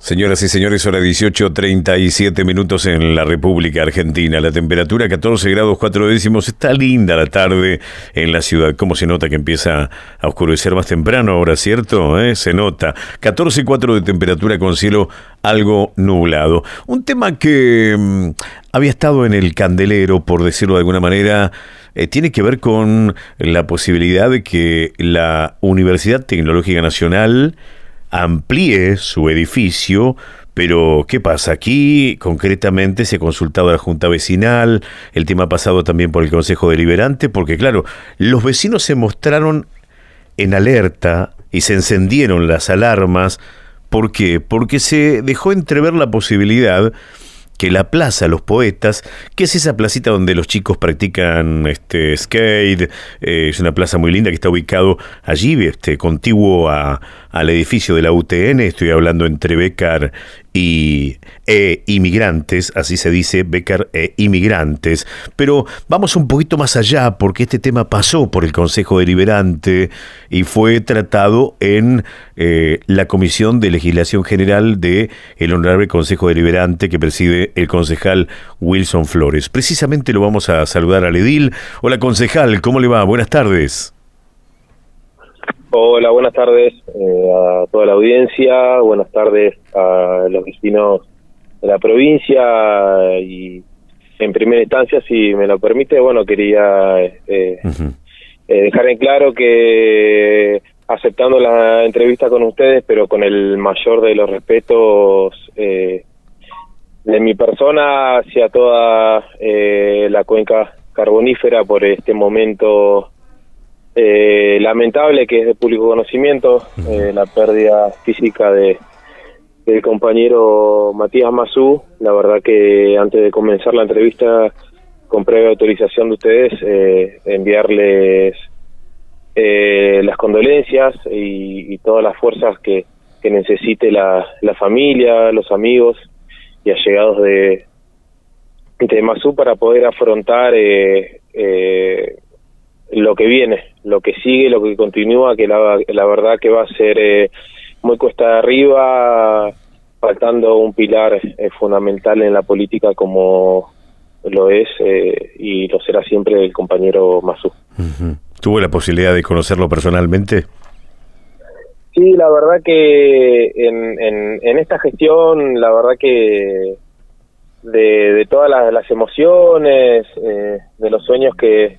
Señoras y señores, hora 18.37 minutos en la República Argentina. La temperatura 14 grados 4 décimos. Está linda la tarde en la ciudad. ¿Cómo se nota que empieza a oscurecer más temprano ahora, cierto? ¿Eh? Se nota. 14.4 de temperatura con cielo algo nublado. Un tema que mm, había estado en el candelero, por decirlo de alguna manera, eh, tiene que ver con la posibilidad de que la Universidad Tecnológica Nacional amplíe su edificio, pero ¿qué pasa? Aquí concretamente se ha consultado a la Junta Vecinal, el tema ha pasado también por el Consejo Deliberante, porque claro, los vecinos se mostraron en alerta y se encendieron las alarmas. ¿Por qué? Porque se dejó entrever la posibilidad que la Plaza Los Poetas, que es esa placita donde los chicos practican este, skate, eh, es una plaza muy linda que está ubicado allí, este, contiguo a, al edificio de la UTN, estoy hablando entre Becar y e inmigrantes, así se dice, Becar e inmigrantes. Pero vamos un poquito más allá porque este tema pasó por el Consejo Deliberante y fue tratado en eh, la Comisión de Legislación General de el Honorable Consejo Deliberante que preside el concejal Wilson Flores. Precisamente lo vamos a saludar al edil. Hola concejal, ¿cómo le va? Buenas tardes. Hola, buenas tardes eh, a toda la audiencia, buenas tardes a los vecinos de la provincia y en primera instancia, si me lo permite, bueno, quería eh, eh, dejar en claro que aceptando la entrevista con ustedes, pero con el mayor de los respetos de mi persona hacia toda la cuenca carbonífera por este momento eh, lamentable que es de público conocimiento, eh, la pérdida física de del compañero Matías Mazú. La verdad que antes de comenzar la entrevista, con previa autorización de ustedes, eh, enviarles eh, las condolencias y, todas las fuerzas que, que necesite la, la, familia, los amigos y allegados de, de Mazú para poder afrontar eh, eh, lo que viene, lo que sigue, lo que continúa, que la, la verdad que va a ser eh, muy cuesta arriba, faltando un pilar eh, fundamental en la política como lo es eh, y lo será siempre el compañero Masú. ¿Tuvo la posibilidad de conocerlo personalmente? Sí, la verdad que en, en, en esta gestión, la verdad que de, de todas las, las emociones, de los sueños que,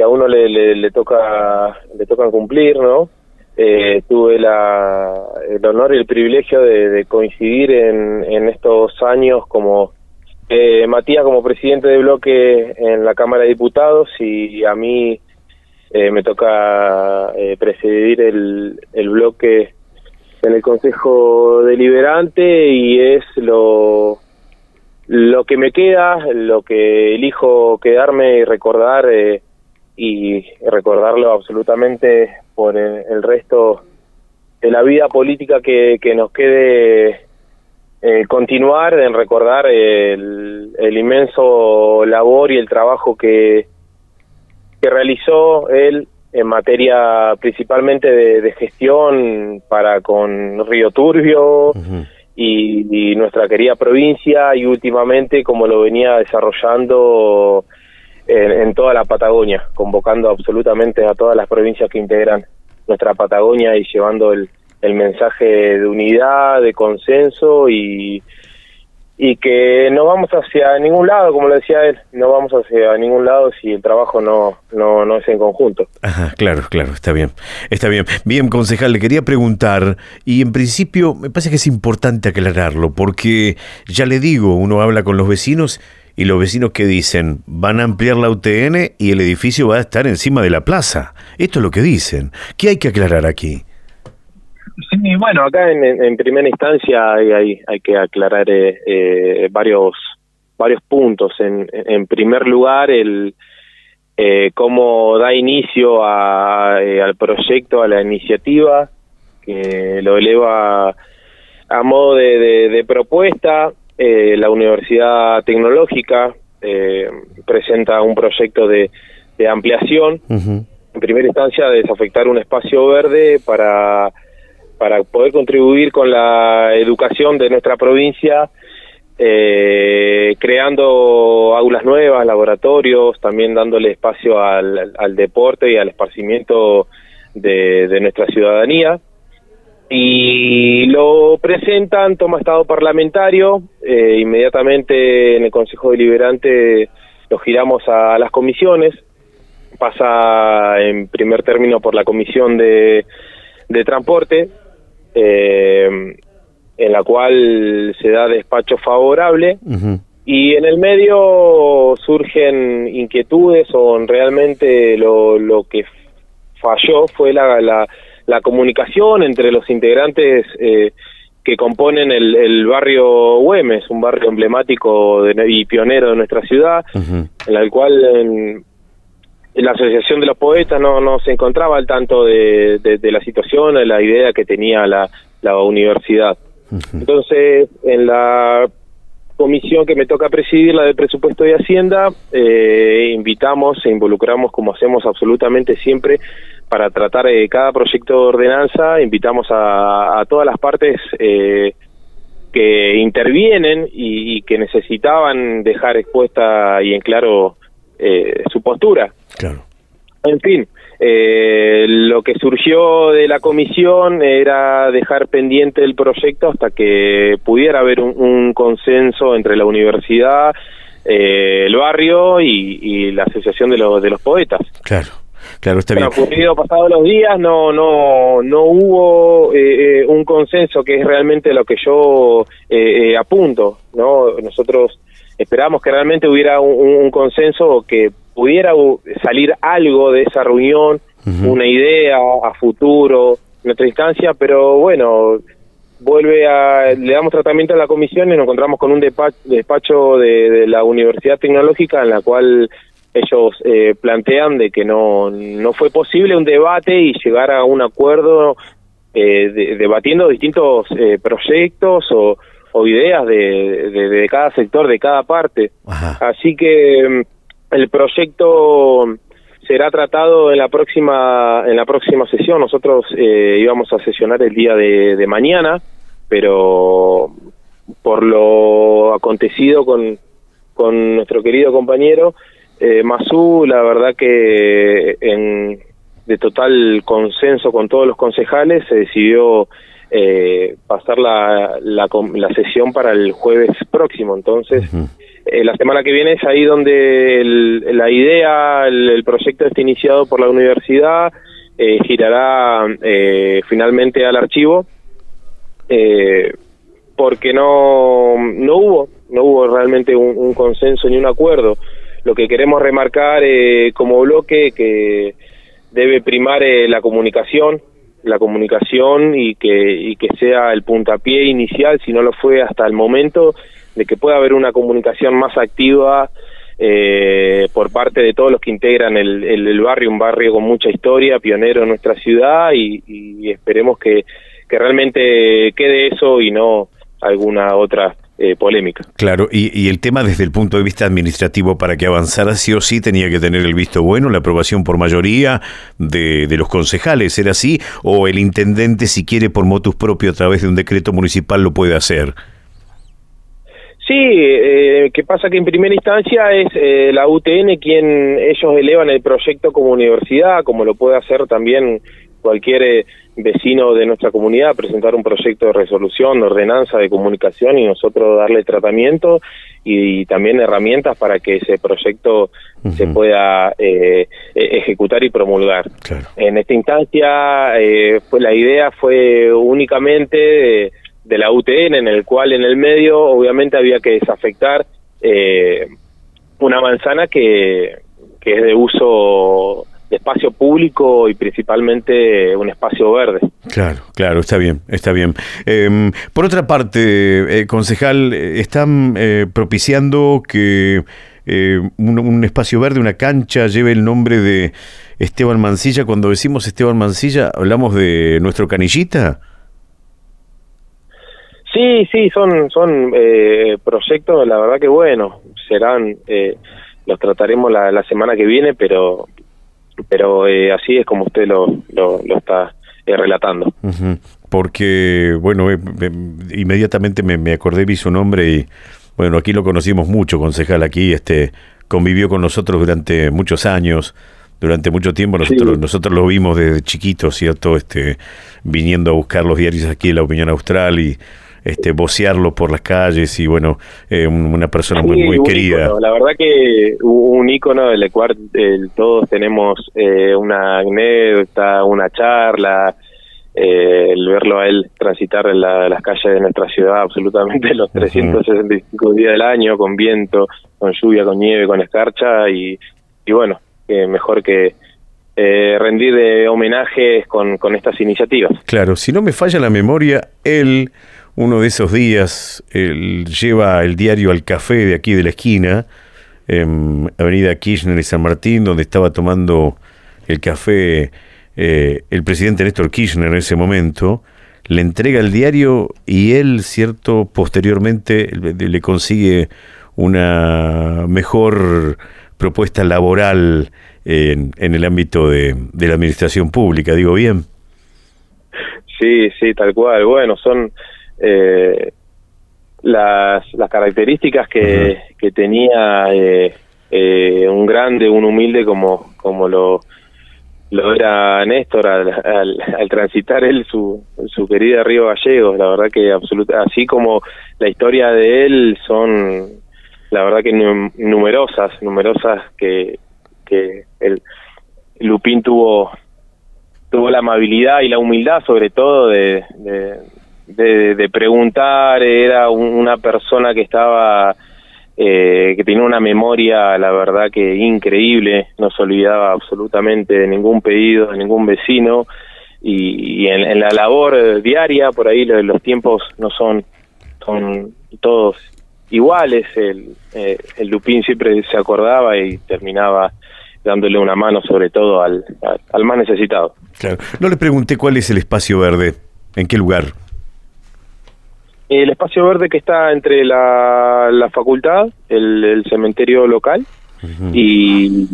a uno le, le, toca le tocan cumplir, ¿no? Eh, tuve la, el honor y el privilegio de, coincidir en, en, estos años como eh, Matías como presidente de bloque en la Cámara de Diputados y a mí eh, me toca eh, presidir el, el bloque en el Consejo Deliberante y es lo lo que me queda, lo que elijo quedarme y recordar eh, y recordarlo absolutamente por el, resto de la vida política que, que nos quede eh, continuar en recordar el, el, inmenso labor y el trabajo que, que realizó él en materia principalmente de, gestión para con Río Turbio y, y, nuestra querida provincia y últimamente como lo venía desarrollando en, toda la Patagonia, convocando absolutamente a todas las provincias que integran nuestra Patagonia y llevando el, el mensaje de unidad, de consenso y, y que no vamos hacia ningún lado, como lo decía él, no vamos hacia ningún lado si el trabajo no, no, no es en conjunto. Ajá, claro, claro, está bien, está bien. Bien, concejal, le quería preguntar, y en principio me parece que es importante aclararlo, porque ya le digo, uno habla con los vecinos y los vecinos que dicen van a ampliar la UTN y el edificio va a estar encima de la plaza. Esto es lo que dicen. ¿Qué hay que aclarar aquí? Sí, bueno, acá en, primera instancia hay, hay, que aclarar eh, eh, varios varios puntos. En, en primer lugar, el eh, cómo da inicio a, al proyecto, a la iniciativa, que lo eleva a modo de, de propuesta eh, la Universidad Tecnológica eh, presenta un proyecto de, de ampliación. En primera instancia, desafectar un espacio verde para, para poder contribuir con la educación de nuestra provincia, eh, creando aulas nuevas, laboratorios, también dándole espacio al, al deporte y al esparcimiento de, de nuestra ciudadanía y lo presentan, toma estado parlamentario, eh, inmediatamente en el Consejo Deliberante lo giramos a, las comisiones, pasa en primer término por la Comisión de, de Transporte, eh, en la cual se da despacho favorable, y en el medio surgen inquietudes o realmente lo, lo que falló fue la, la la comunicación entre los integrantes eh, que componen el, barrio Güemes, un barrio emblemático y pionero de nuestra ciudad, en el cual en, la Asociación de los Poetas no, no se encontraba al tanto de, de, la situación, de la idea que tenía la, la universidad. Entonces, en la comisión que me toca presidir, la del presupuesto de Hacienda, eh, invitamos e involucramos, como hacemos absolutamente siempre, para tratar eh, cada proyecto de ordenanza, invitamos a, todas las partes eh, que intervienen y, que necesitaban dejar expuesta y en claro eh, su postura. Claro. En fin, eh, lo que surgió de la comisión era dejar pendiente el proyecto hasta que pudiera haber un, consenso entre la universidad, eh, el barrio y, y, la asociación de los, de los poetas. Claro. Claro, está bien. ocurrido pasados los días, no, no, no hubo eh, eh, un consenso que es realmente lo que yo eh, apunto, ¿no? Nosotros esperamos que realmente hubiera un, consenso que pudiera salir algo de esa reunión, una idea a futuro, en otra instancia, pero bueno, vuelve a, le damos tratamiento a la comisión y nos encontramos con un despacho de la Universidad Tecnológica en la cual ellos eh, plantean de que no, no fue posible un debate y llegar a un acuerdo eh, debatiendo distintos eh, proyectos o, o ideas de, de, cada sector, de cada parte. Así que mm, el proyecto será tratado en la próxima en la próxima sesión. Nosotros íbamos a sesionar el día de, de mañana, pero por lo acontecido con, con nuestro querido compañero, eh, Masú, la verdad que en, de total consenso con todos los concejales se decidió eh, pasar la, la, sesión para el jueves próximo. Entonces, eh, la semana que viene es ahí donde la idea, el, proyecto está iniciado por la universidad, eh, girará eh, finalmente al archivo, porque no, no hubo, no hubo realmente un consenso ni un acuerdo lo que queremos remarcar eh, como bloque que debe primar eh, la comunicación, la comunicación y que, y que sea el puntapié inicial, si no lo fue hasta el momento, de que pueda haber una comunicación más activa eh, por parte de todos los que integran el, el, barrio, un barrio con mucha historia, pionero en nuestra ciudad y, y esperemos que, que realmente quede eso y no alguna otra eh, polémica. Claro, y, el tema desde el punto de vista administrativo para que avanzara sí o sí tenía que tener el visto bueno, la aprobación por mayoría de, los concejales, ¿era así? ¿O el intendente si quiere por motus propio a través de un decreto municipal lo puede hacer? Sí, eh, que pasa que en primera instancia es eh, la UTN quien ellos elevan el proyecto como universidad, como lo puede hacer también cualquier eh, vecino de nuestra comunidad presentar un proyecto de resolución, de ordenanza de comunicación y nosotros darle tratamiento y, también herramientas para que ese proyecto se pueda eh, e-, ejecutar y promulgar. En esta instancia, eh, pues la idea fue únicamente de, la UTN, en el cual en el medio obviamente había que desafectar eh, una manzana que, que es de uso espacio público y principalmente un espacio verde. Claro, claro, está bien, está bien. Em, por otra parte, eh, concejal, están eh, propiciando que eh, un, espacio verde, una cancha, lleve el nombre de Esteban Mancilla. Cuando decimos Esteban Mancilla, ¿hablamos de nuestro canillita? Sí, sí, son, son proyectos, la verdad que bueno, serán los trataremos la, la semana que viene, pero pero eh, así es como usted lo, lo, está eh, relatando. Porque, bueno, eh, inmediatamente me, me, acordé, vi su nombre y, bueno, aquí lo conocimos mucho, concejal, aquí este convivió con nosotros durante muchos años, durante mucho tiempo, nosotros, nosotros lo vimos desde chiquitos, ¿cierto? Este, viniendo a buscar los diarios aquí en la Opinión Austral y este, vocearlo por las calles y bueno, eh, una persona muy, muy querida. La verdad que un ícono del cual todos tenemos eh, una anécdota, una charla, eh, el verlo a él transitar en las calles de nuestra ciudad absolutamente los 365 días del año, con viento, con lluvia, con nieve, con escarcha y, y bueno, mejor que rendir de homenajes con, con estas iniciativas. Claro, si no me falla la memoria, él uno de esos días él lleva el diario al café de aquí de la esquina, en Avenida Kirchner y San Martín, donde estaba tomando el café eh, el presidente Néstor Kirchner en ese momento, le entrega el diario y él, cierto, posteriormente le consigue una mejor propuesta laboral en, en el ámbito de, de la administración pública, digo bien. Sí, sí, tal cual. Bueno, son eh, las, las características que, que tenía eh, eh, un grande, un humilde como, como lo, lo era Néstor al, al, transitar él su, su querida Río Gallegos. La verdad que absoluta, así como la historia de él son, la verdad que numerosas, numerosas que, que el Lupín tuvo tuvo la amabilidad y la humildad sobre todo de, de, preguntar, era una persona que estaba, eh, que tenía una memoria, la verdad que increíble, no se olvidaba absolutamente de ningún pedido, de ningún vecino, y, en, la labor diaria, por ahí los, tiempos no son, son todos iguales, el, eh, el Lupín siempre se acordaba y terminaba dándole una mano sobre todo al, al, más necesitado. Claro. No le pregunté cuál es el espacio verde, en qué lugar el espacio verde que está entre la, la facultad, el, cementerio local y,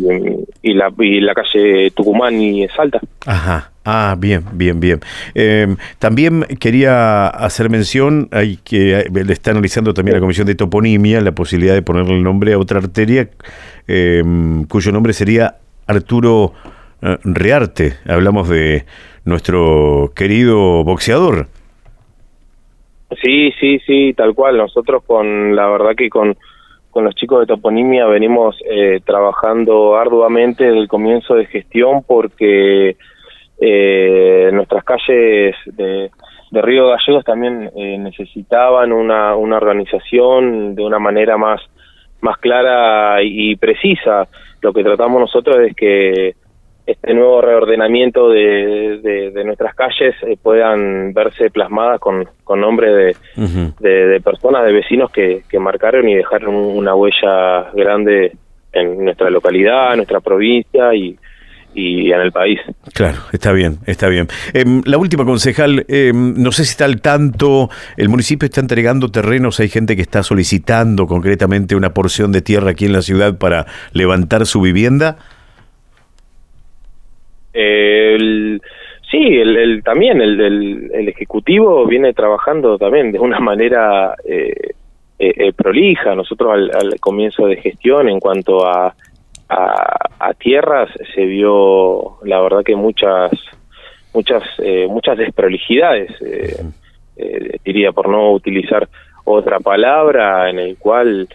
y, la, y la calle Tucumán y Salta. Ajá. Ah, bien, bien, bien. Em, también quería hacer mención, hay que eh, le está analizando también la Comisión de Toponimia la posibilidad de ponerle el nombre a otra arteria em, cuyo nombre sería Arturo eh, Rearte. Hablamos de nuestro querido boxeador. Sí, sí, sí, tal cual. Nosotros con, la verdad que con, con los chicos de Toponimia venimos eh, trabajando arduamente desde el comienzo de gestión porque eh, nuestras calles de, Río Gallegos también eh, necesitaban una, una organización de una manera más, más clara y precisa. Lo que tratamos nosotros es que este nuevo reordenamiento de, de, nuestras calles eh, puedan verse plasmadas con, con nombres de, de, personas, de vecinos que, que marcaron y dejaron una huella grande en nuestra localidad, en nuestra provincia y, y en el país. Claro, está bien, está bien. Em, la última concejal, em, no sé si está al tanto, el municipio está entregando terrenos, hay gente que está solicitando concretamente una porción de tierra aquí en la ciudad para levantar su vivienda. El, sí, el, también el, el, Ejecutivo viene trabajando también de una manera eh, eh, eh, prolija. Nosotros al, comienzo de gestión en cuanto a, a, tierras se vio, la verdad que muchas muchas muchas desprolijidades, diría por no utilizar otra palabra, en el cual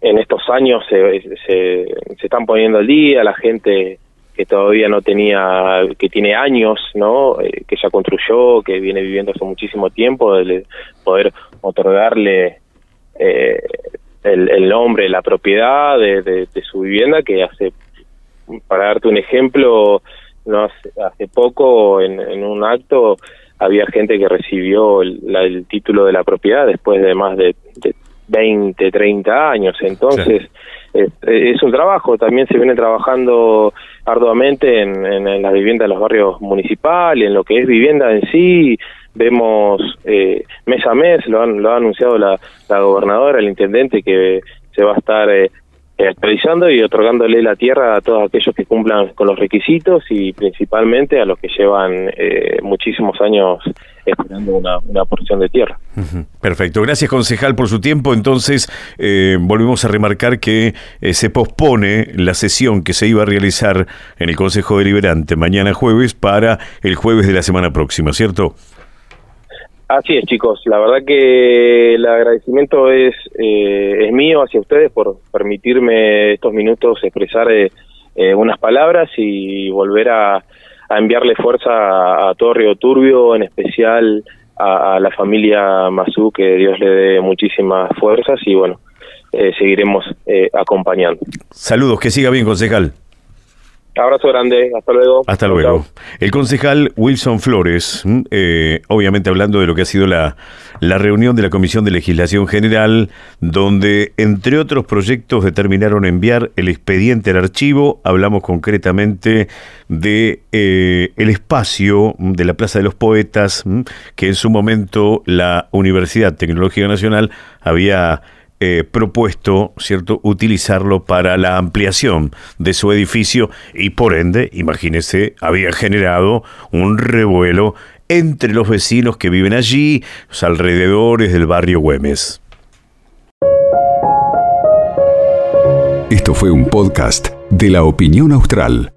en estos años se, se, se están poniendo al día, la gente que todavía no tenía, que tiene años, ¿no? Eh, que ya construyó, que viene viviendo hace muchísimo tiempo, de poder otorgarle eh, el, nombre, la propiedad de, su vivienda, que hace, para darte un ejemplo, no hace, poco en, un acto había gente que recibió el, título de la propiedad después de más de, de 20, 30 años, entonces es un trabajo, también se viene trabajando arduamente en, en, las viviendas de los barrios municipales, en lo que es vivienda en sí, vemos eh, mes a mes, lo, han, lo ha anunciado la, la gobernadora, el intendente, que se va a estar eh, eh, actualizando y otorgándole la tierra a todos aquellos que cumplan con los requisitos y principalmente a los que llevan eh, muchísimos años esperando una, porción de tierra. Perfecto. Gracias, concejal, por su tiempo. Entonces, eh, volvemos a remarcar que se pospone la sesión que se iba a realizar en el Consejo Deliberante mañana jueves para el jueves de la semana próxima, ¿cierto? Así es, chicos. La verdad que el agradecimiento es, eh, es mío hacia ustedes por permitirme estos minutos expresar eh, eh, unas palabras y volver a, enviarle fuerza a, todo Río Turbio, en especial a, la familia Mazú, que Dios le dé muchísimas fuerzas y bueno, seguiremos acompañando. Saludos, que siga bien, concejal. Abrazo grande, hasta luego. Hasta luego. El concejal Wilson Flores, eh, obviamente hablando de lo que ha sido la, la reunión de la Comisión de Legislación General, donde entre otros proyectos determinaron enviar el expediente al archivo, hablamos concretamente de eh, el espacio de la Plaza de los Poetas, que en su momento la Universidad Tecnológica Nacional había eh, propuesto, ¿cierto?, utilizarlo para la ampliación de su edificio y por ende, imagínese, había generado un revuelo entre los vecinos que viven allí, los alrededores del barrio Güemes. Esto fue un podcast de la opinión austral.